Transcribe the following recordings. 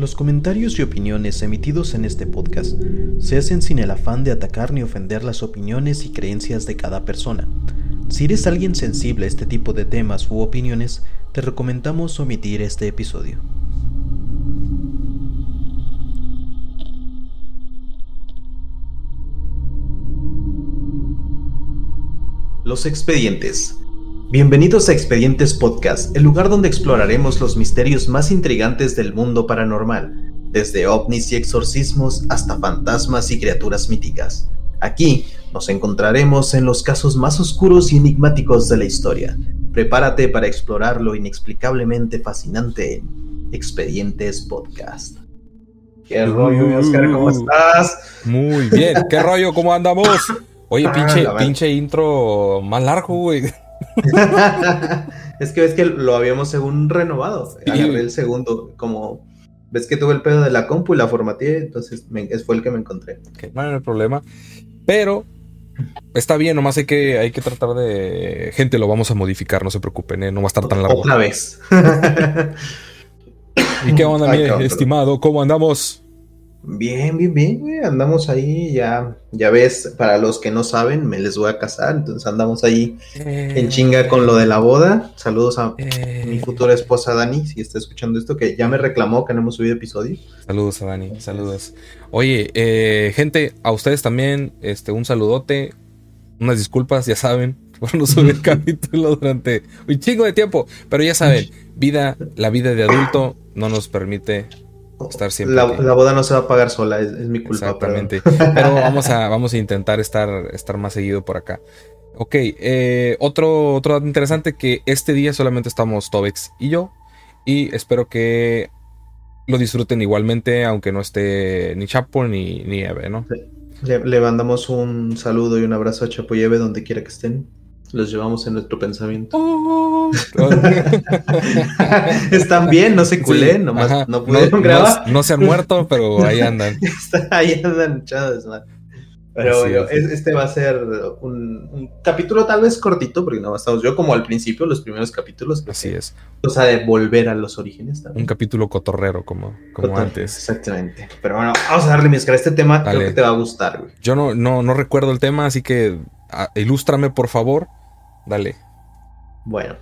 Los comentarios y opiniones emitidos en este podcast se hacen sin el afán de atacar ni ofender las opiniones y creencias de cada persona. Si eres alguien sensible a este tipo de temas u opiniones, te recomendamos omitir este episodio. Los expedientes. Bienvenidos a Expedientes Podcast, el lugar donde exploraremos los misterios más intrigantes del mundo paranormal, desde ovnis y exorcismos hasta fantasmas y criaturas míticas. Aquí nos encontraremos en los casos más oscuros y enigmáticos de la historia. Prepárate para explorar lo inexplicablemente fascinante en Expedientes Podcast. ¿Qué rollo, Oscar? ¿Cómo estás? Muy bien. ¿Qué rollo? ¿Cómo andamos? Oye, Ah, pinche, pinche intro más largo, güey. es que ves que lo habíamos según renovado. Agarré el segundo, como ves que tuve el pedo de la compu y la formateé, entonces me- fue el que me encontré. Que no, no hay problema. Pero está bien, nomás hay que, hay que tratar de. Gente, lo vamos a modificar, no se preocupen, ¿eh? no va a estar tan largo. Otra vez. ¿Y qué onda, Ay, mi cabrón. estimado? ¿Cómo andamos? Bien, bien, bien, güey, andamos ahí, ya, ya ves, para los que no saben, me les voy a casar, entonces andamos ahí en chinga con lo de la boda. Saludos a Eh, mi futura esposa Dani, si está escuchando esto, que ya me reclamó que no hemos subido episodio. Saludos a Dani, saludos. Oye, eh, gente, a ustedes también, este, un saludote, unas disculpas, ya saben, por no subir capítulo durante un chingo de tiempo, pero ya saben, vida, la vida de adulto no nos permite Estar siempre La, la boda no se va a pagar sola, es, es mi culpa. Exactamente. Pero vamos a, vamos a intentar estar, estar más seguido por acá. Ok, eh, otro, otro dato interesante que este día solamente estamos Tobex y yo. Y espero que lo disfruten igualmente, aunque no esté ni Chapo ni, ni Eve, ¿no? Le, le mandamos un saludo y un abrazo a Chapo y Eve donde quiera que estén. Los llevamos en nuestro pensamiento. Están bien, no se culé, Sí, nomás ajá. no pudieron grabar. no se han muerto, pero ahí andan. Está- ahí andan echados. Pero es- este va a ser un, un capítulo tal vez cortito, porque no estamos yo como al principio, los primeros capítulos. que Así es. O sea, de volver a los orígenes también. Un capítulo cotorrero, como, como antes. Exactamente. Pero bueno, vamos a darle mi Oscar. Este tema Dale. creo que te va a gustar, güey. Yo no, no, no recuerdo el tema, así que ah, ilústrame, por favor. Dale. Bueno.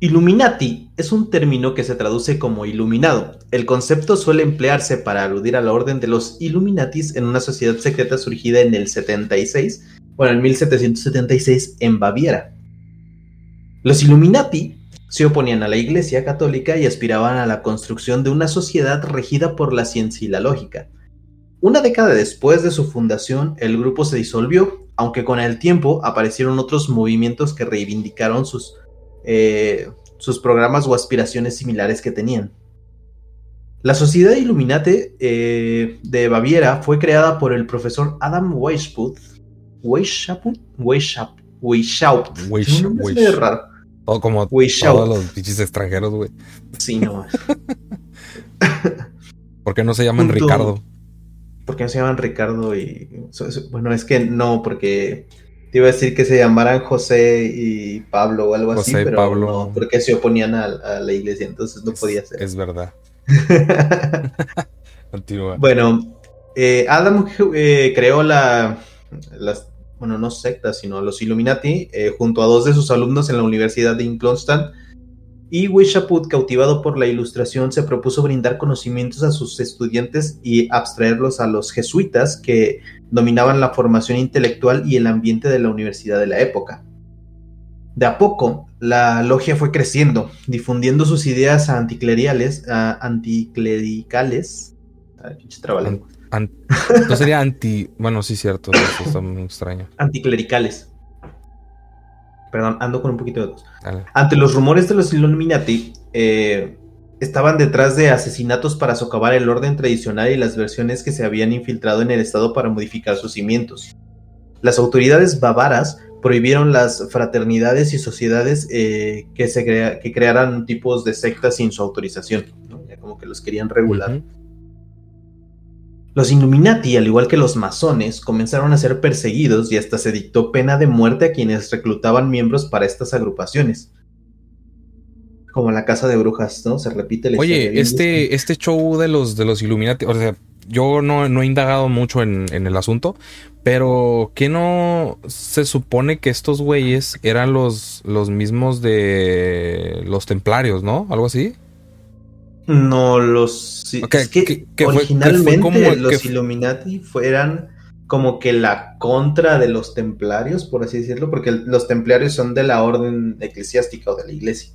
Illuminati es un término que se traduce como iluminado. El concepto suele emplearse para aludir a la orden de los Illuminatis en una sociedad secreta surgida en el 76, bueno, en 1776 en Baviera. Los Illuminati se oponían a la Iglesia católica y aspiraban a la construcción de una sociedad regida por la ciencia y la lógica. Una década después de su fundación, el grupo se disolvió, aunque con el tiempo aparecieron otros movimientos que reivindicaron sus, eh, sus programas o aspiraciones similares que tenían. La Sociedad Illuminati eh, de Baviera fue creada por el profesor Adam Weishaupt. Weishaupt? Weishaupt. Weishaupt. Weish- Un nombre Weish- medio raro. Todo como Weishaupt. todos los pinches extranjeros, güey. Sí, no. ¿Por qué no se llaman. Ricardo? ¿Por qué no se llaman Ricardo y... Bueno, es que no, porque te iba a decir que se llamaran José y Pablo o algo así, José, pero Pablo. no, porque se oponían a, a la iglesia, entonces no podía ser. Es verdad. Continúa. bueno, eh, Adam eh, creó la... Las, bueno, no sectas, sino los Illuminati, eh, junto a dos de sus alumnos en la Universidad de Inclonstan. Y Weishaupt, cautivado por la ilustración, se propuso brindar conocimientos a sus estudiantes y abstraerlos a los jesuitas que dominaban la formación intelectual y el ambiente de la universidad de la época. De a poco, la logia fue creciendo, difundiendo sus ideas anticlericales, anticlericales, no sería anti. Bueno, sí, cierto. Eso está muy extraño. anticlericales. Perdón, ando con un poquito de. Dale. Ante los rumores de los Illuminati, eh, estaban detrás de asesinatos para socavar el orden tradicional y las versiones que se habían infiltrado en el Estado para modificar sus cimientos. Las autoridades bávaras prohibieron las fraternidades y sociedades eh, que, se crea- que crearan tipos de sectas sin su autorización. como que los querían regular. Los Illuminati, al igual que los masones, comenzaron a ser perseguidos y hasta se dictó pena de muerte a quienes reclutaban miembros para estas agrupaciones. como la casa de brujas, ¿no? Se repite la Oye, este, este show de los, de los Illuminati, o sea, yo no, he indagado mucho en, el asunto, pero ¿qué no se supone que estos güeyes eran los, los mismos de los templarios, ¿no? Algo así. No, los... es que, originalmente los Illuminati fueran como que la contra de los templarios, por así decirlo, porque los templarios son de la orden eclesiástica o de la iglesia.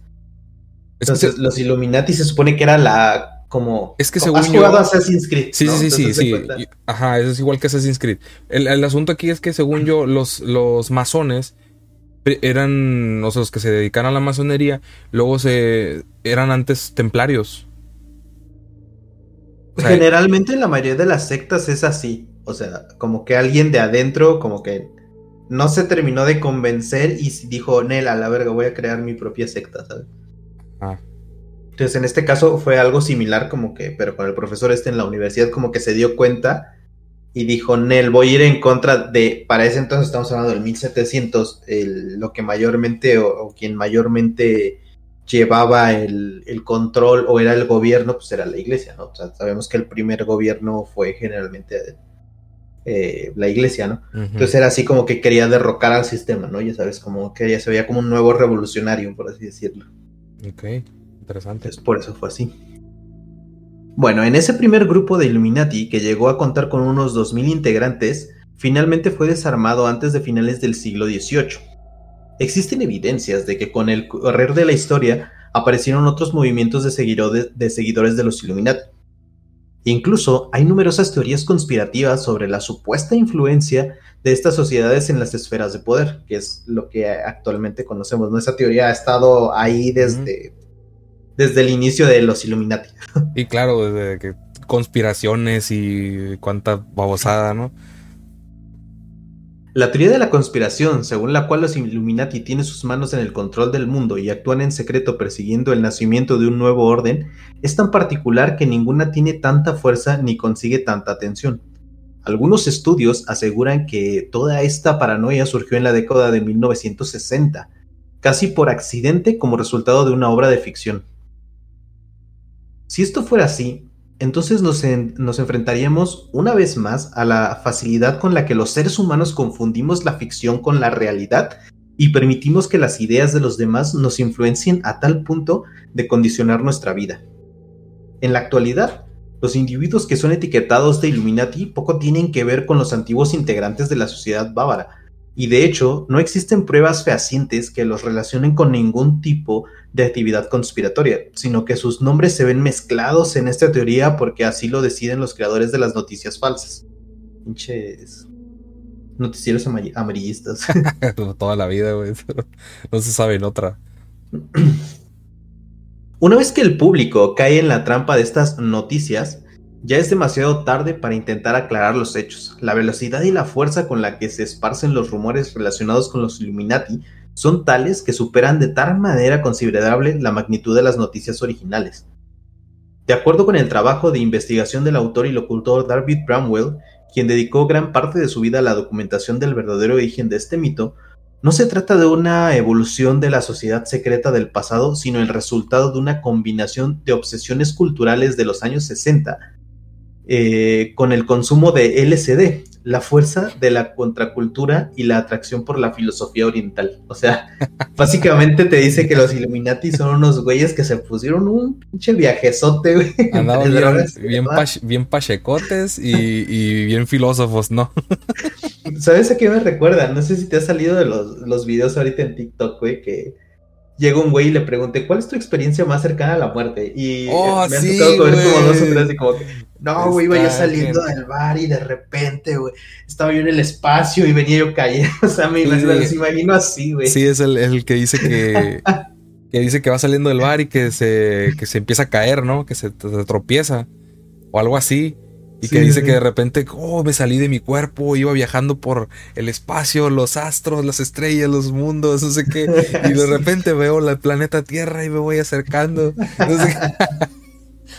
Entonces, los Illuminati se supone que era la como. Es que según. Has jugado Assassin's Creed. Sí, sí, sí, sí. Ajá, eso es igual que Assassin's Creed. El, asunto aquí es que, según yo, los, los masones eran, o sea, los que se dedican a la masonería, luego se eran antes templarios. Generalmente en la mayoría de las sectas es así. O sea, como que alguien de adentro, como que no se terminó de convencer y dijo, Nel, a la verga, voy a crear mi propia secta, ¿sabes? Ah. Entonces, en este caso fue algo similar, como que, pero con el profesor este en la universidad, como que se dio cuenta y dijo, Nel, voy a ir en contra de, para ese entonces estamos hablando del 1700, lo que mayormente, o, quien mayormente llevaba el, control o era el gobierno, pues era la iglesia, ¿no? O sea, sabemos que el primer gobierno fue generalmente eh, la iglesia, ¿no? Entonces era así como que quería derrocar al sistema, ¿no? Ya sabes, como que ya se veía como un nuevo revolucionario, por así decirlo. Ok, interesante. por eso fue así. Bueno, en ese primer grupo de Illuminati, que llegó a contar con unos 2.000 integrantes, finalmente fue desarmado antes de finales del siglo XVIII. Existen evidencias de que con el correr de la historia aparecieron otros movimientos de seguidores de, seguidores de los Illuminati. Incluso hay numerosas teorías conspirativas sobre la supuesta influencia de estas sociedades en las esferas de poder, que es lo que actualmente conocemos. ¿no? Esa teoría ha estado ahí desde, desde el inicio de los Illuminati. Y claro, desde que conspiraciones y cuánta babosada, ¿no? La teoría de la conspiración, según la cual los Illuminati tienen sus manos en el control del mundo y actúan en secreto persiguiendo el nacimiento de un nuevo orden, es tan particular que ninguna tiene tanta fuerza ni consigue tanta atención. Algunos estudios aseguran que toda esta paranoia surgió en la década de 1960, casi por accidente como resultado de una obra de ficción. Si esto fuera así, entonces nos, enfrentaríamos una vez más a la facilidad con la que los seres humanos confundimos la ficción con la realidad y permitimos que las ideas de los demás nos influencien a tal punto de condicionar nuestra vida. En la actualidad, los individuos que son etiquetados de Illuminati poco tienen que ver con los antiguos integrantes de la sociedad bávara, y de hecho no existen pruebas fehacientes que los relacionen con ningún tipo de actividad conspiratoria, sino que sus nombres se ven mezclados en esta teoría porque así lo deciden los creadores de las noticias falsas. Pinches noticieros amarillistas. Toda la vida, güey. No se sabe en otra. Una vez que el público cae en la trampa de estas noticias, ya es demasiado tarde para intentar aclarar los hechos. La velocidad y la fuerza con la que se esparcen los rumores relacionados con los Illuminati son tales que superan de tal manera considerable la magnitud de las noticias originales. De acuerdo con el trabajo de investigación del autor y locutor David Bramwell, quien dedicó gran parte de su vida a la documentación del verdadero origen de este mito, no se trata de una evolución de la sociedad secreta del pasado, sino el resultado de una combinación de obsesiones culturales de los años 60 eh, con el consumo de LSD, la fuerza de la contracultura y la atracción por la filosofía oriental. O sea, básicamente te dice que los Illuminati son unos güeyes que se pusieron un pinche viajezote, güey. Andaban bien, bien, pachecotes y, y, bien filósofos, ¿no? ¿Sabes a qué me recuerda? No sé si te ha salido de los, los videos ahorita en TikTok, güey, que llega un güey y le pregunté, ¿cuál es tu experiencia más cercana a la muerte? Y oh, me ha tocado ver como dos o tres y como no, güey, iba yo saliendo del bar y de repente, güey, estaba yo en el espacio y venía yo cayendo. O sea, me, imagino así, güey. Sí, es el, que dice que, que dice que va saliendo del bar y que se, que se empieza a caer, ¿no? Que se, tropieza o algo así. Y que dice que de repente, oh, me salí de mi cuerpo, iba viajando por el espacio, los astros, las estrellas, los mundos, no sé qué. Y de repente veo el planeta Tierra y me voy acercando. No sé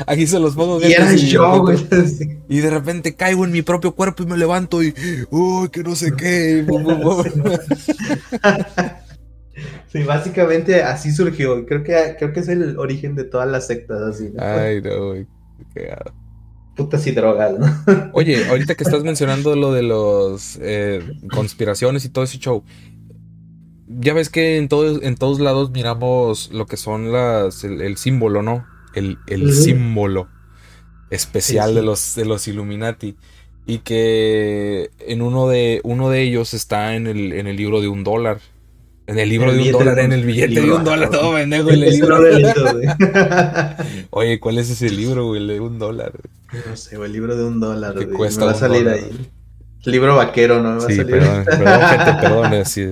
Aquí se los pongo. Y era yo, güey. Y de repente caigo en mi propio cuerpo y me levanto y. ¡Uy, que no sé qué! Sí, básicamente así surgió. Creo que, creo que es el origen de todas las sectas así. Ay, no, güey. Putas y drogas, ¿no? Oye, ahorita que estás mencionando lo de los eh, conspiraciones y todo ese show. Ya ves que en, todo, en todos lados miramos lo que son las el, símbolo, ¿no? El, símbolo especial de los de los Illuminati y que en uno de uno de ellos está en el, en el libro de un dólar en el libro de un dólar, en el billete de un dólar, todo pendejo, en el libro. Oye, ¿cuál es ese libro, güey? El de un dólar. No sé, el libro de un dólar. Que cuesta va a salir ahí. Libro vaquero, ¿no? sí, perdón, perdón, gente, perdón. Así,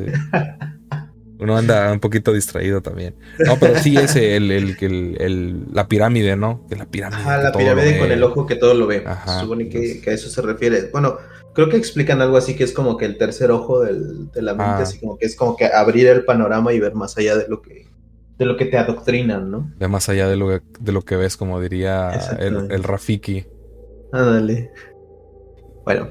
uno anda un poquito distraído también. No, pero sí es el, el, el, la pirámide, ¿no? Que la pirámide. Ajá, la pirámide con el ojo que todo lo ve. Ajá, supone que, que, a eso se refiere. Bueno, creo que explican algo así que es como que el tercer ojo del, de la mente, ah. así como que es como que abrir el panorama y ver más allá de lo que de lo que te adoctrinan, ¿no? De más allá de lo, de lo que ves, como diría el, el Rafiki. Ándale. Bueno,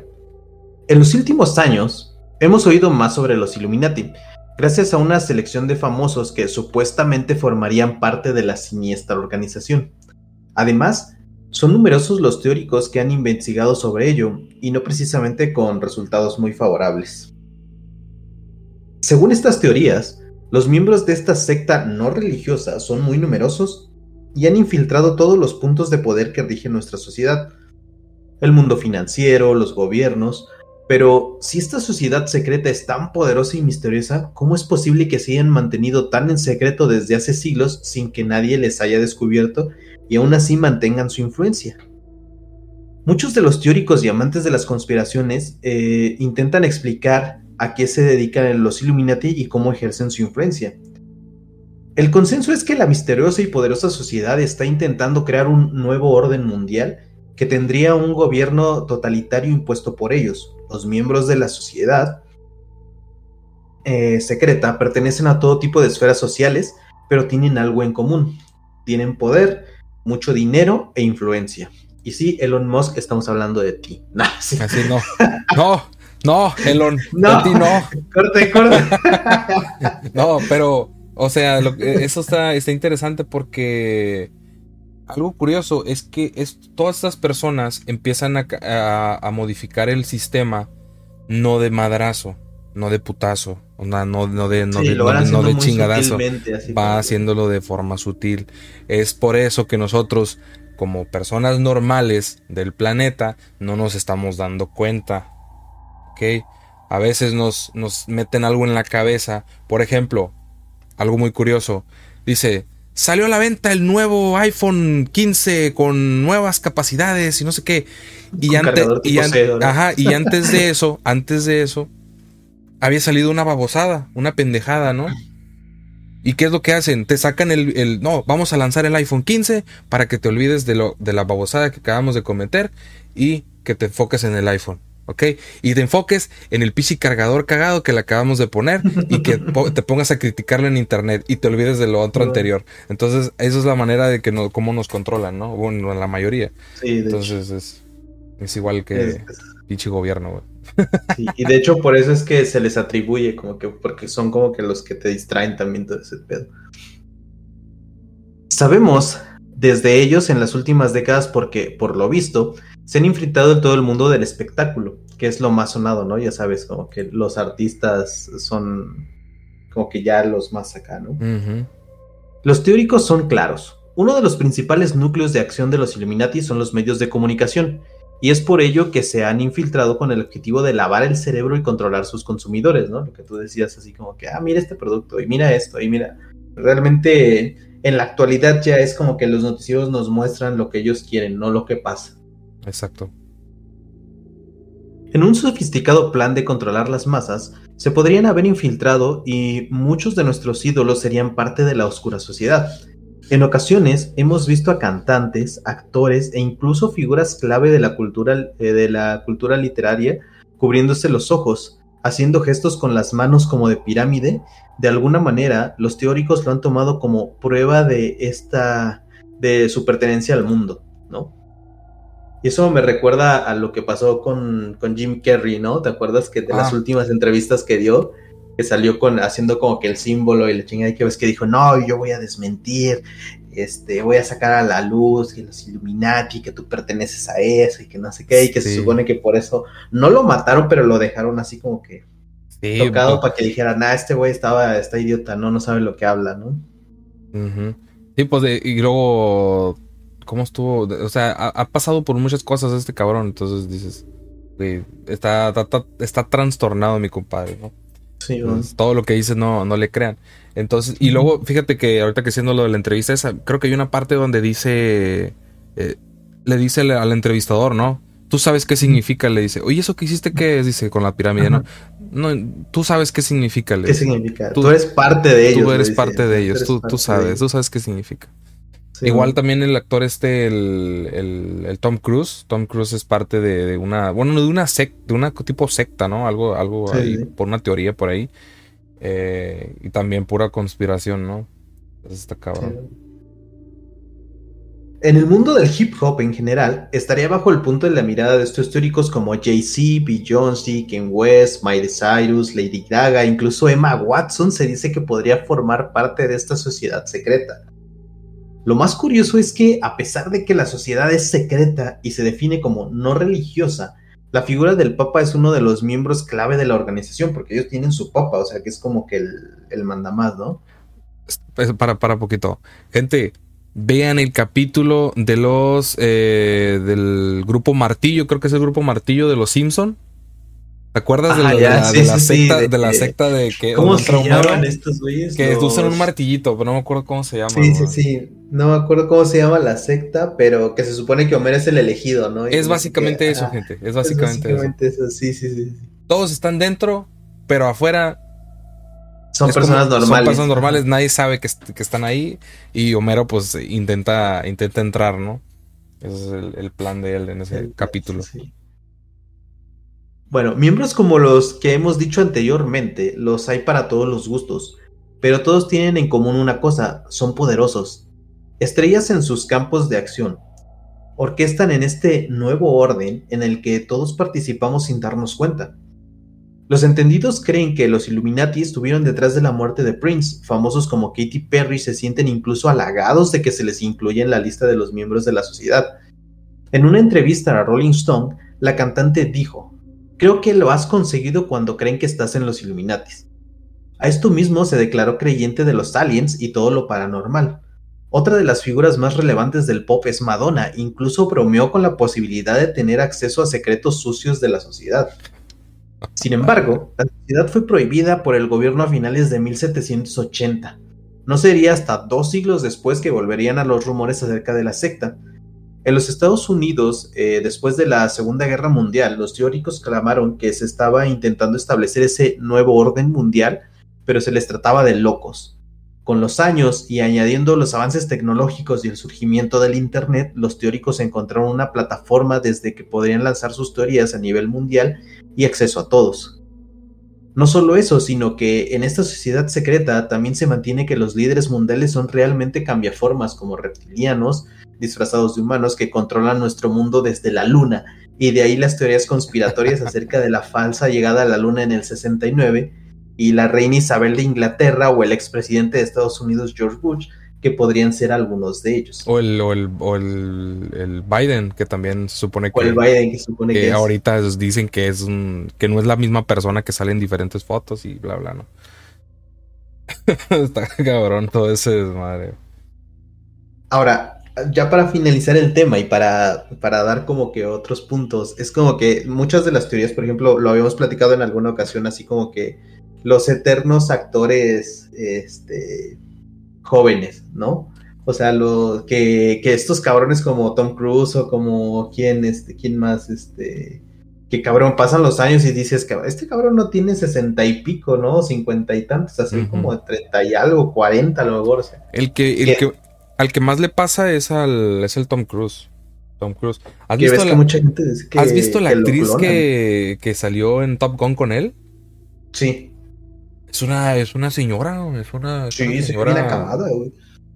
en los últimos años hemos oído más sobre los Illuminati, gracias a una selección de famosos que supuestamente formarían parte de la siniestra organización. Además, son numerosos los teóricos que han investigado sobre ello, y no precisamente con resultados muy favorables. Según estas teorías, los miembros de esta secta no religiosa son muy numerosos y han infiltrado todos los puntos de poder que rigen nuestra sociedad. El mundo financiero, los gobiernos, pero si esta sociedad secreta es tan poderosa y misteriosa, ¿cómo es posible que se hayan mantenido tan en secreto desde hace siglos sin que nadie les haya descubierto y aún así mantengan su influencia. Muchos de los teóricos y amantes de las conspiraciones eh, intentan explicar a qué se dedican los Illuminati y cómo ejercen su influencia. El consenso es que la misteriosa y poderosa sociedad está intentando crear un nuevo orden mundial que tendría un gobierno totalitario impuesto por ellos. Los miembros de la sociedad eh, secreta pertenecen a todo tipo de esferas sociales, pero tienen algo en común. Tienen poder, mucho dinero e influencia. Y sí, Elon Musk, estamos hablando de ti. Así no. No, no, Elon. No, ti no. Corte, corte. no, pero, o sea, eso está, está interesante porque algo curioso es que es, todas estas personas empiezan a, modificar el sistema no de madrazo, no de putazo, no, no, de, no, de, no, de chingadazo, va haciéndolo de forma sutil. Es por eso que nosotros, como personas normales del planeta, no nos estamos dando cuenta. ¿Ok? A veces nos, nos meten algo en la cabeza. Por ejemplo, algo muy curioso. Dice, salió a la venta el nuevo iPhone 15 con nuevas capacidades y no sé qué. Y, antes, y, y antes de eso, antes de eso, había salido una babosada, una pendejada, ¿no? ¿Y qué es lo que hacen? Te sacan el, no, vamos a lanzar el iPhone 15 para que te olvides de, lo, de la babosada que acabamos de cometer y que te enfoques en el iPhone. ¿ok? Y te enfoques en el PC cargador cagado que le acabamos de poner y que te pongas a criticarlo en internet y te olvides de lo otro anterior. Entonces, esa es la manera de que no, cómo nos controlan, ¿no? Bueno, la mayoría. Sí, Entonces, es, es, igual que pinche gobierno, güey y de hecho por eso es que se les atribuye, como que porque son como que los que te distraen también todo ese pedo. Sabemos desde ellos en las últimas décadas porque, por lo visto, se han infiltrado en todo el mundo del espectáculo, que es lo más sonado, ¿no? Ya sabes, como que los artistas son como que ya los más acá, ¿no? Los teóricos son claros. Uno de los principales núcleos de acción de los Illuminati son los medios de comunicación, y es por ello que se han infiltrado con el objetivo de lavar el cerebro y controlar sus consumidores, ¿no? Lo que tú decías así como que, ah, mira este producto y mira esto y mira. Realmente en la actualidad ya es como que los noticieros nos muestran lo que ellos quieren, no lo que pasa. Exacto. En un sofisticado plan de controlar las masas, se podrían haber infiltrado y muchos de nuestros ídolos serían parte de la oscura sociedad en ocasiones hemos visto a cantantes, actores e incluso figuras clave de la cultura, eh, de la cultura literaria cubriéndose los ojos, haciendo gestos con las manos como de pirámide. De alguna manera, los teóricos lo han tomado como prueba de esta de su pertenencia al mundo, ¿no? Y eso me recuerda a lo que pasó con, con Jim Carrey, ¿no? ¿Te acuerdas que de las ah. últimas entrevistas que dio que salió con haciendo como que el símbolo y la chingada y que ves que dijo, no, yo voy a desmentir, este, voy a sacar a la luz que los Illuminati, que tú perteneces a eso y que no sé qué, y que se supone que por eso no lo mataron, pero lo dejaron así como que tocado para que dijeran, ah, este güey estaba, está idiota, no, no sabe lo que habla, ¿no? Sí, pues y luego, ¿cómo estuvo? O sea, ha, pasado por muchas cosas este cabrón, entonces dices, güey, está, está, trastornado mi compadre, ¿no? Sí, todo lo que dice no, no le crean. Entonces, y luego, fíjate que ahorita que siendo lo de la entrevista esa, creo que hay una parte donde dice, eh, le dice al entrevistador, ¿no? Tú sabes qué significa, le dice. Oye, ¿eso que hiciste qué es? Dice, con la pirámide, ¿no? No, tú sabes qué significa. Le ¿Qué significa? Tú, eres parte de ellos. Tú eres parte de ellos, tú, tú sabes, tú sabes qué significa. Igual también el actor este, el, el, Tom Cruise. Tom Cruise es parte de, una, bueno, de una secta, de una tipo secta, ¿no? Algo, algo ahí, por una teoría por ahí. Eh, y también pura conspiración, ¿no? Entonces está cabrón. En el mundo del hip hop en general, estaría bajo el punto de la mirada de estos teóricos como Jay-Z, Beyoncé, Ken West, Miley Cyrus, Lady Gaga, incluso Emma Watson se dice que podría formar parte de esta sociedad secreta. Lo más curioso es que, a pesar de que la sociedad es secreta y se define como no religiosa, la figura del Papa es uno de los miembros clave de la organización, porque ellos tienen su Papa, o sea que es como que el, el mandamás, ¿no? Para, para poquito. Gente, vean el capítulo de los eh, del grupo Martillo, creo que es el grupo Martillo de los Simpson. ¿Te acuerdas de, la, secta, de, la secta de que ¿Cómo se llaman estos güeyes? Que usan un martillito, pero no me acuerdo cómo se llama. Sí, sí, sí. No me acuerdo cómo se llama la secta, pero que se supone que Homer es el elegido, ¿no? es básicamente eso, gente. Es básicamente, eso. Sí, sí, sí. Todos están dentro, pero afuera son personas normales. Son personas normales, nadie sabe que, están ahí y Homero pues intenta, intenta entrar, ¿no? Ese es el, plan de él en ese capítulo. Bueno, miembros como los que hemos dicho anteriormente, los hay para todos los gustos, pero todos tienen en común una cosa, son poderosos, estrellas en sus campos de acción. Orquestan en este nuevo orden en el que todos participamos sin darnos cuenta. Los entendidos creen que los Illuminati estuvieron detrás de la muerte de Prince. Famosos como Katy Perry se sienten incluso halagados de que se les incluya en la lista de los miembros de la sociedad. En una entrevista a Rolling Stone, la cantante dijo, Creo que lo has conseguido cuando creen que estás en los Illuminati. A esto mismo se declaró creyente de los aliens y todo lo paranormal. Otra de las figuras más relevantes del pop es Madonna, incluso bromeó con la posibilidad de tener acceso a secretos sucios de la sociedad. Sin embargo, la sociedad fue prohibida por el gobierno a finales de 1780. No sería hasta dos siglos después que volverían a los rumores acerca de la secta. En los Estados Unidos, eh, después de la Segunda Guerra Mundial, los teóricos clamaron que se estaba intentando establecer ese nuevo orden mundial, pero se les trataba de locos. Con los años y añadiendo los avances tecnológicos y el surgimiento del Internet, los teóricos encontraron una plataforma desde que podrían lanzar sus teorías a nivel mundial y acceso a todos. No solo eso, sino que en esta sociedad secreta también se mantiene que los líderes mundiales son realmente cambiaformas como reptilianos, disfrazados de humanos que controlan nuestro mundo desde la luna, y de ahí las teorías conspiratorias acerca de la falsa llegada a la luna en el 69 y la reina Isabel de Inglaterra o el expresidente de Estados Unidos George Bush, que podrían ser algunos de ellos. O el, o el, o el, Biden, que también se supone que, o el Biden, que, supone que, ahorita dicen que es un, que no es la misma persona que sale en diferentes fotos y bla bla, ¿no? Está cabrón todo ese desmadre. Ahora, ya para finalizar el tema y para, para dar como que otros puntos, es como que muchas de las teorías, por ejemplo, lo habíamos platicado en alguna ocasión, así como que los eternos actores este, jóvenes, ¿no? O sea, lo, que, estos cabrones como Tom Cruise o como quién, este, quién más, este, que cabrón, pasan los años y dices, que este cabrón no tiene sesenta y pico, ¿no? Cincuenta y tantos, así como treinta y algo, cuarenta a lo mejor. O sea, el que, el que, al que más le pasa es al, es el Tom Cruise. Tom Cruise. ¿Has visto, la, mucha gente ¿Has visto la actriz que, que salió en Top Gun con él? Sí. Es una, es una señora, es una, sí, señora acabada, güey.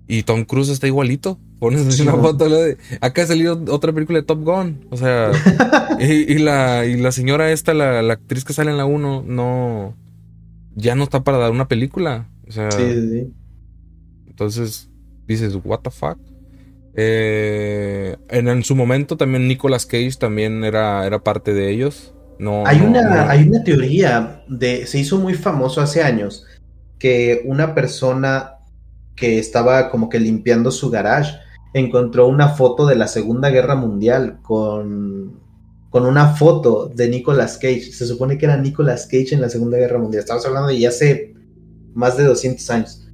Y Tom Cruise está igualito. Pones una foto de. Acá ha salido otra película de Top Gun. O sea. y, la, y la señora esta, la, actriz que sale en la 1, no. ya no está para dar una película. O sea, sí, sí. Entonces dices, ¿What the fuck? Eh, en, su momento también Nicolas Cage también era, era parte de ellos. No, hay, una, hay una teoría de. Se hizo muy famoso hace años que una persona que estaba como que limpiando su garage encontró una foto de la Segunda Guerra Mundial con, con una foto de Nicolas Cage. Se supone que era Nicolas Cage en la Segunda Guerra Mundial. Estamos hablando de ya hace más de 200 años.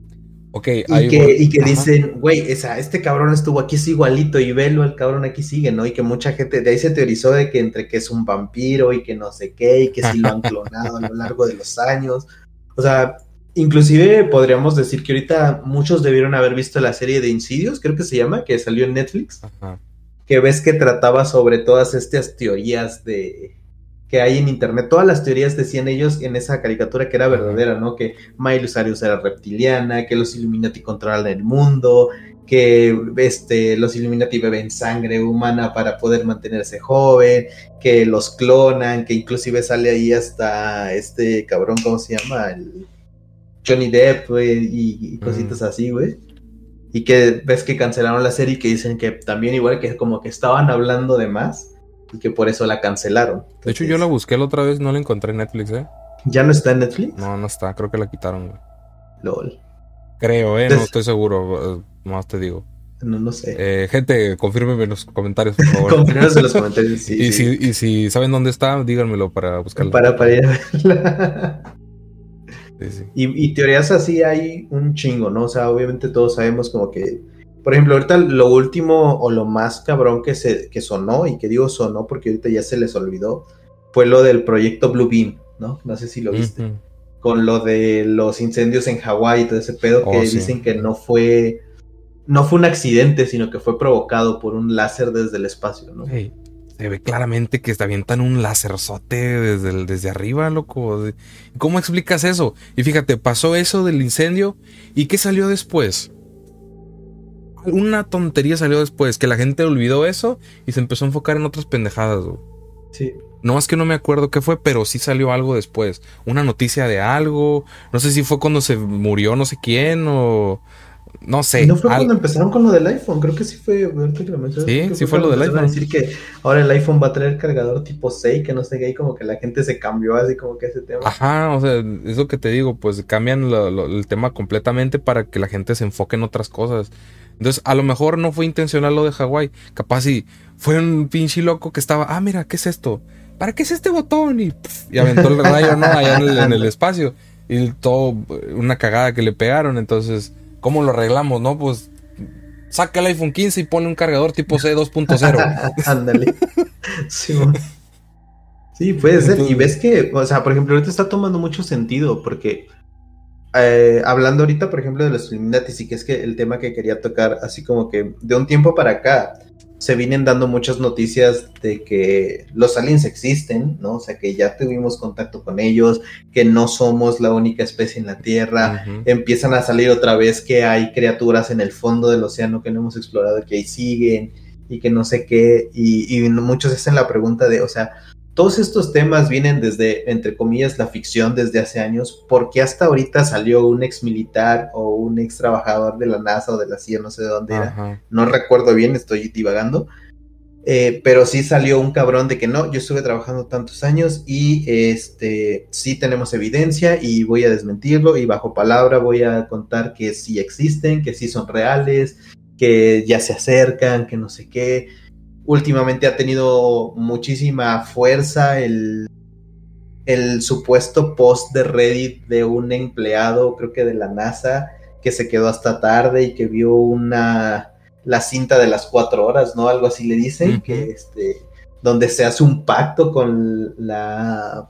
Ok, y, que, y que dicen, güey, este cabrón estuvo aquí, es igualito, y velo, el cabrón aquí sigue, ¿no? Y que mucha gente, de ahí se teorizó de que entre que es un vampiro y que no sé qué, y que sí lo han clonado a lo largo de los años. O sea, Inclusive podríamos decir que ahorita muchos debieron haber visto la serie de Insidios, creo que se llama, que salió en Netflix. Que ves que trataba sobre todas estas teorías de que hay en internet. Todas las teorías decían ellos en esa caricatura que era verdadera, ¿no? Que Miley Cyrus era reptiliana, que los Illuminati controlan el mundo, que este, los Illuminati beben sangre humana para poder mantenerse joven, que los clonan, que inclusive sale ahí hasta este cabrón, ¿cómo se llama? El Johnny Depp, y, cositas así, güey. Y que ves que cancelaron la serie y que dicen que también igual que como que estaban hablando de más y que por eso la cancelaron. de hecho, yo la busqué la otra vez, no la encontré en Netflix, ¿eh? ¿Ya no está en Netflix? No, no está, creo que la quitaron, güey. LOL. Creo, ¿eh? No estoy seguro, eh, más te digo. No, no sé. Eh, gente, confírmeme en los comentarios, por favor. confírmeme en los comentarios, sí. y, Si, y si saben dónde está, díganmelo para buscarlo. Para, para ir a verla. Y, teorías así hay un chingo, ¿no? O sea, obviamente todos sabemos como que, por ejemplo, ahorita lo último o lo más cabrón que, se, que sonó, y que digo sonó porque ahorita ya se les olvidó, fue lo del proyecto Blue Beam, ¿no? No sé si lo viste. Con lo de los incendios en Hawái y todo ese pedo que oh, dicen que no fue, no fue un accidente, sino que fue provocado por un láser desde el espacio, ¿no? Se ve claramente que avientan un láserzote desde, desde arriba, loco. ¿Cómo explicas eso? Y fíjate, pasó eso del incendio. ¿Y qué salió después? Una tontería salió después, que la gente olvidó eso y se empezó a enfocar en otras pendejadas. Sí. No más que no me acuerdo qué fue, pero sí salió algo después. Una noticia de algo. No sé si fue cuando se murió no sé quién o no sé. no fue cuando empezaron con lo del iPhone, creo que sí fue. sí, sí fue, lo del iPhone. decir que ahora el iPhone va a traer cargador tipo 6, que no sé qué, y como que la gente se cambió así como que ese tema. Ajá, o sea, es lo que te digo, pues cambian el tema completamente para que la gente se enfoque en otras cosas. Entonces, a lo mejor no fue intencional lo de Hawái. Capaz si fue un pinche loco que estaba, ah, mira, ¿qué es esto? ¿Para qué es este botón? Y, aventó el rayo, ¿no? Allá en el espacio. Y todo, una cagada que le pegaron. Entonces, ¿Cómo lo arreglamos, no? Pues saca el iPhone 15 y pone un cargador tipo C 2.0. Ándale. sí, sí, puede ser. Y ves que, o sea, por ejemplo, ahorita está tomando mucho sentido porque eh, hablando ahorita, por ejemplo, de los Illuminati, sí que es que el tema que quería tocar, así como que de un tiempo para acá, se vienen dando muchas noticias de que los aliens existen, ¿no? O sea, que ya tuvimos contacto con ellos, que no somos la única especie en la Tierra, empiezan a salir otra vez que hay criaturas en el fondo del océano que no hemos explorado, que ahí siguen y que no sé qué, y, y muchos hacen la pregunta de, o sea, todos estos temas vienen desde, entre comillas, la ficción desde hace años, porque hasta ahorita salió un ex militar o un ex trabajador de la NASA o de la CIA, no sé de dónde era, no recuerdo bien, estoy divagando, eh, pero sí salió un cabrón de que no, yo estuve trabajando tantos años y este sí tenemos evidencia y voy a desmentirlo y bajo palabra voy a contar que sí existen, que sí son reales, que ya se acercan, que no sé qué últimamente ha tenido muchísima fuerza el, el supuesto post de Reddit de un empleado, creo que de la NASA, que se quedó hasta tarde y que vio una la cinta de las cuatro horas, ¿no? Algo así le dicen, que este, donde se hace un pacto con la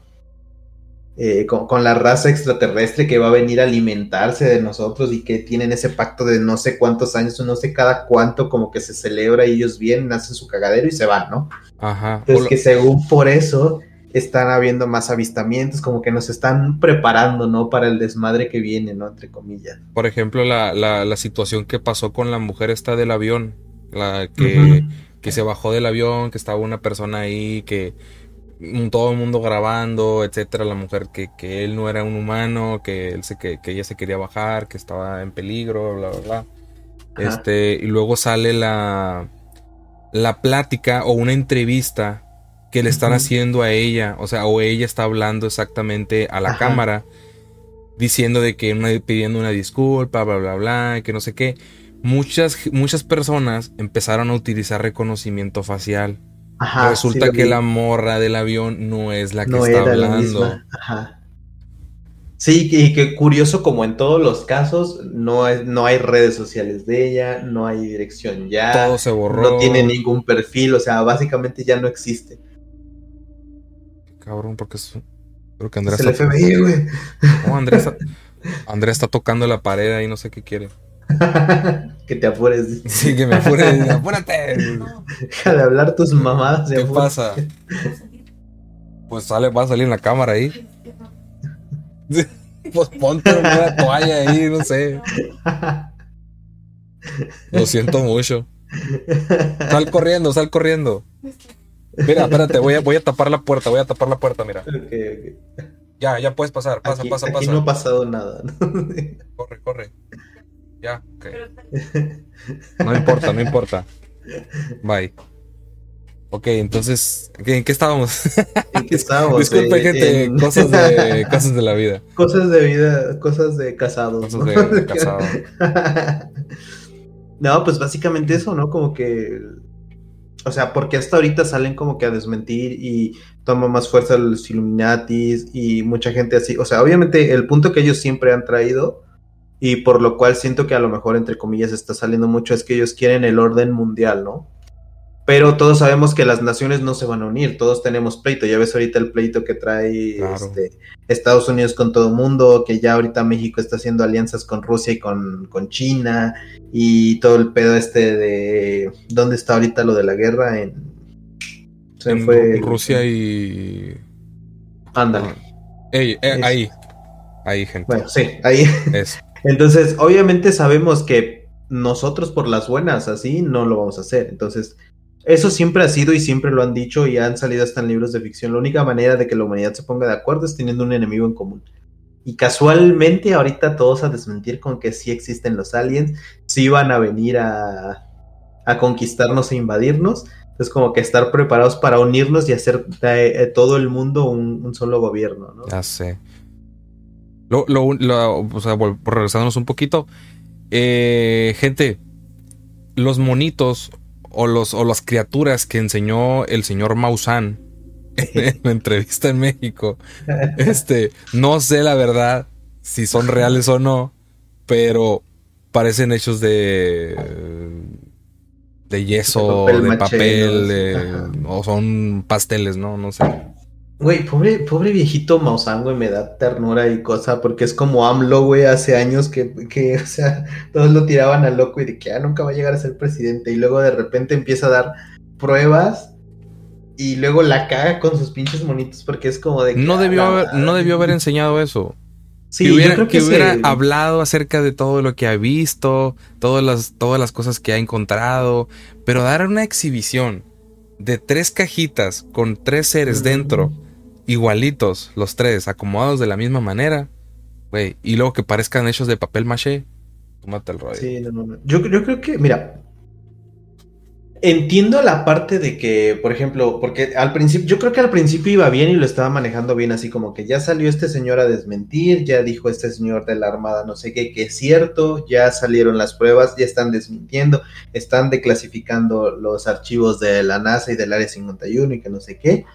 eh, con, la raza extraterrestre que va a venir a alimentarse de nosotros y que tienen ese pacto de no sé cuántos años, no sé cada cuánto, como que se celebra y ellos vienen, hacen su cagadero y se van, ¿no? Ajá. Entonces que según por eso están habiendo más avistamientos, como que nos están preparando, ¿no? Para el desmadre que viene, ¿no? Entre comillas. Por ejemplo, la, la, situación que pasó con la mujer esta del avión, la que, que se bajó del avión, que estaba una persona ahí, que todo el mundo grabando, etcétera, la mujer que, que él no era un humano, que él se que, que, ella se quería bajar, que estaba en peligro, bla bla bla. Este, y luego sale la la plática o una entrevista que le están haciendo a ella, o sea, o ella está hablando exactamente a la cámara diciendo de que pidiendo una disculpa, bla bla bla, que no sé qué. Muchas muchas personas empezaron a utilizar reconocimiento facial Resulta que la morra del avión no es la que está hablando. Ajá. Sí, y que curioso, como en todos los casos, no, no hay redes sociales de ella, no hay dirección ya. Todo se borró. No tiene ningún perfil, o sea, básicamente ya no existe. Cabrón, porque es. Creo que Andrea está. El FBI, güey. No, Andrea está, Andrea está tocando la pared y no sé qué quiere. que te apures. Sí, que me apures. Apúrate. Deja de hablar tus mamadas. ¿Qué pasa? Pues sale, va a salir en la cámara ahí. Pues ponte una toalla ahí, no sé. Lo siento mucho. Sal corriendo, sal corriendo. Mira, espérate, voy a, voy a tapar la puerta, voy a tapar la puerta, mira. Ya, ya puedes pasar, pasa, pasa, pasa. Aquí no ha pasado nada. Corre, corre. Ya, ok. No importa, no importa. Bye. Ok, entonces, ¿en qué estábamos? ¿En qué estábamos? Disculpe, gente, cosas, de, cosas de la vida. Cosas de vida, cosas de casados. Cosas de, de casado. no, pues básicamente eso, ¿no? Como que. O sea, porque hasta ahorita salen como que a desmentir y toma más fuerza los Illuminatis y mucha gente así. O sea, obviamente el punto que ellos siempre han traído y por lo cual siento que a lo mejor, entre comillas, está saliendo mucho, es que ellos quieren el orden mundial, ¿no? Pero todos sabemos que las naciones no se van a unir, todos tenemos pleito, ya ves ahorita el pleito que trae este, Estados Unidos con todo el mundo, que ya ahorita México está haciendo alianzas con Rusia y con, con China, y todo el pedo este de... ¿Dónde está ahorita lo de la guerra? En, se fue... Rusia y... Ándale. Eh, ahí, ahí, gente. Bueno, sí, ahí. Es. Entonces, obviamente sabemos que nosotros por las buenas así no lo vamos a hacer. Entonces, eso siempre ha sido y siempre lo han dicho y han salido hasta en libros de ficción. La única manera de que la humanidad se ponga de acuerdo es teniendo un enemigo en común. Y casualmente ahorita todos a desmentir con que sí existen los aliens, sí van a venir a, conquistarnos e invadirnos. Entonces como que estar preparados para unirnos y hacer de, todo el mundo un, un, solo gobierno, ¿no? Ya sé. Lo, lo, o sea, por regresándonos un poquito. Eh, gente, los monitos o, los, o las criaturas que enseñó el señor Maussan en la entrevista en México, este, no sé la verdad si son reales o no, pero parecen hechos de de yeso, de papel, o son pasteles, ¿no? No sé. Güey, pobre, pobre viejito Maussan, güey, me da ternura y cosa, porque es como AMLO, güey, hace años que, que, o sea, todos lo tiraban al loco y de que ah, nunca va a llegar a ser presidente, y luego de repente empieza a dar pruebas y luego la caga con sus pinches monitos, porque es como de que, No debió, haber, no debió haber enseñado eso. Sí, que hubiera, creo que, hubiera hablado acerca de todo lo que ha visto, todas las, todas las cosas que ha encontrado, pero dar una exhibición de tres cajitas con tres seres dentro igualitos los tres, acomodados de la misma manera, güey, y luego que parezcan hechos de papel maché, tómate el rollo. Sí, no, no, Yo, yo creo que, mira, entiendo la parte de que, por ejemplo, porque al principio, yo creo que al principio iba bien y lo estaba manejando bien, así como que ya salió este señor a desmentir, ya dijo este señor de la Armada no sé qué, que es cierto, ya salieron las pruebas, ya están desmintiendo, están declasificando los archivos de la NASA y del Área 51 y que no sé qué.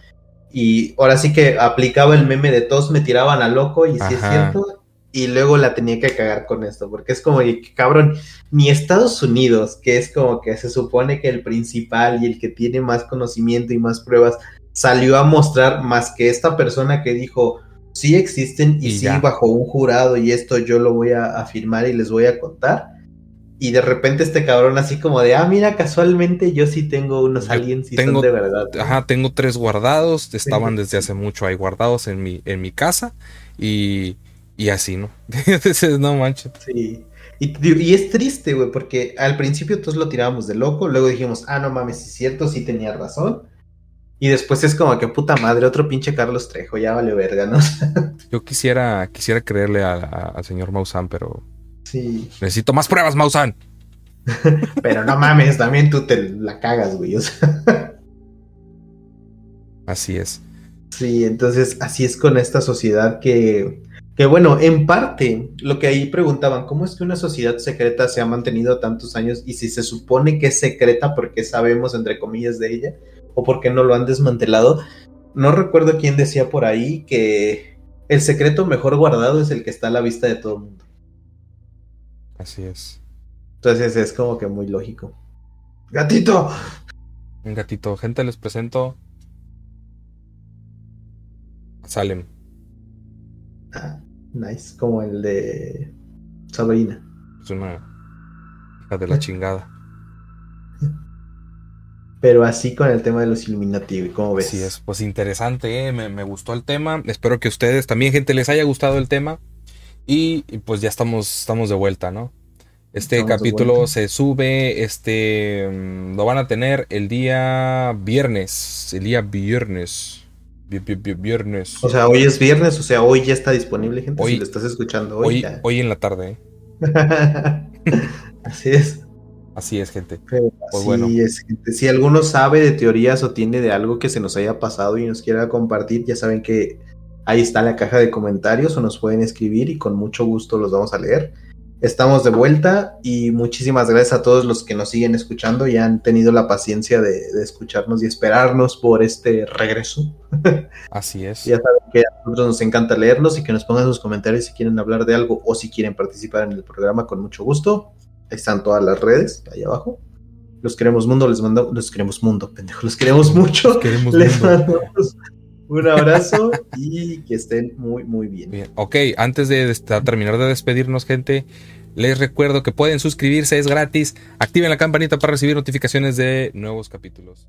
Y ahora sí que aplicaba el meme de todos me tiraban a loco y sí es cierto. Y luego la tenía que cagar con esto, porque es como que, cabrón, ni Estados Unidos, que es como que se supone que el principal y el que tiene más conocimiento y más pruebas, salió a mostrar más que esta persona que dijo, sí existen y, sí bajo un jurado y esto yo lo voy a afirmar y les voy a contar y de repente este cabrón así como de, ah, mira, casualmente yo sí tengo unos aliens y son de verdad. Ajá, tengo tres guardados, estaban desde hace mucho ahí guardados en mi, en mi casa y, y así, ¿no? no manches. Sí. Y, y, es triste, güey, porque al principio todos lo tirábamos de loco, luego dijimos, ah, no mames, es cierto, sí tenía razón. Y después es como que puta madre, otro pinche Carlos Trejo, ya vale verga, ¿no? Yo quisiera, quisiera creerle al señor Maussan, pero. Sí. Necesito más pruebas, Maussan. pero no mames, también tú te la cagas, güey. Así es. Sí, entonces así es con esta sociedad que, que, bueno, en parte lo que ahí preguntaban, ¿cómo es que una sociedad secreta se ha mantenido tantos años y si se supone que es secreta porque sabemos, entre comillas, de ella, o porque no lo han desmantelado? No recuerdo quién decía por ahí que el secreto mejor guardado es el que está a la vista de todo el mundo. Así es. Entonces es como que muy lógico. ¡Gatito! Un gatito. Gente, les presento Salem. Ah, nice. Como el de Sabrina. Es una hija de la chingada. Pero así con el tema de los Illuminati, ¿cómo ves? Sí, es pues interesante, ¿eh? me, gustó el tema. Espero que a ustedes también, gente, les haya gustado el tema. Y, pues ya estamos, estamos de vuelta, ¿no? Este capítulo se sube, este, mm, lo van a tener el día viernes, el día viernes viernes. O sea, hoy es viernes, o sea, hoy ya está disponible, gente. si lo estás escuchando hoy. Hoy, en la tarde. ¿eh? así es. Así es, gente. pues bueno. es, gente. Si alguno sabe de teorías o tiene de algo que se nos haya pasado y nos quiera compartir, ya saben que ahí está la caja de comentarios o nos pueden escribir y con mucho gusto los vamos a leer. Estamos de vuelta y muchísimas gracias a todos los que nos siguen escuchando y han tenido la paciencia de, escucharnos y esperarnos por este regreso. Así es. ya saben que a nosotros nos encanta leerlos y que nos pongan sus comentarios si quieren hablar de algo o si quieren participar en el programa con mucho gusto. Ahí están todas las redes, ahí abajo. Los queremos mundo, les mando, los queremos mundo, pendejo, los queremos mucho. les mandamos un abrazo y que estén muy, muy bien. bien. Ok, antes de terminar de despedirnos, gente, les recuerdo que pueden suscribirse, es gratis. Activen la campanita para recibir notificaciones de nuevos capítulos.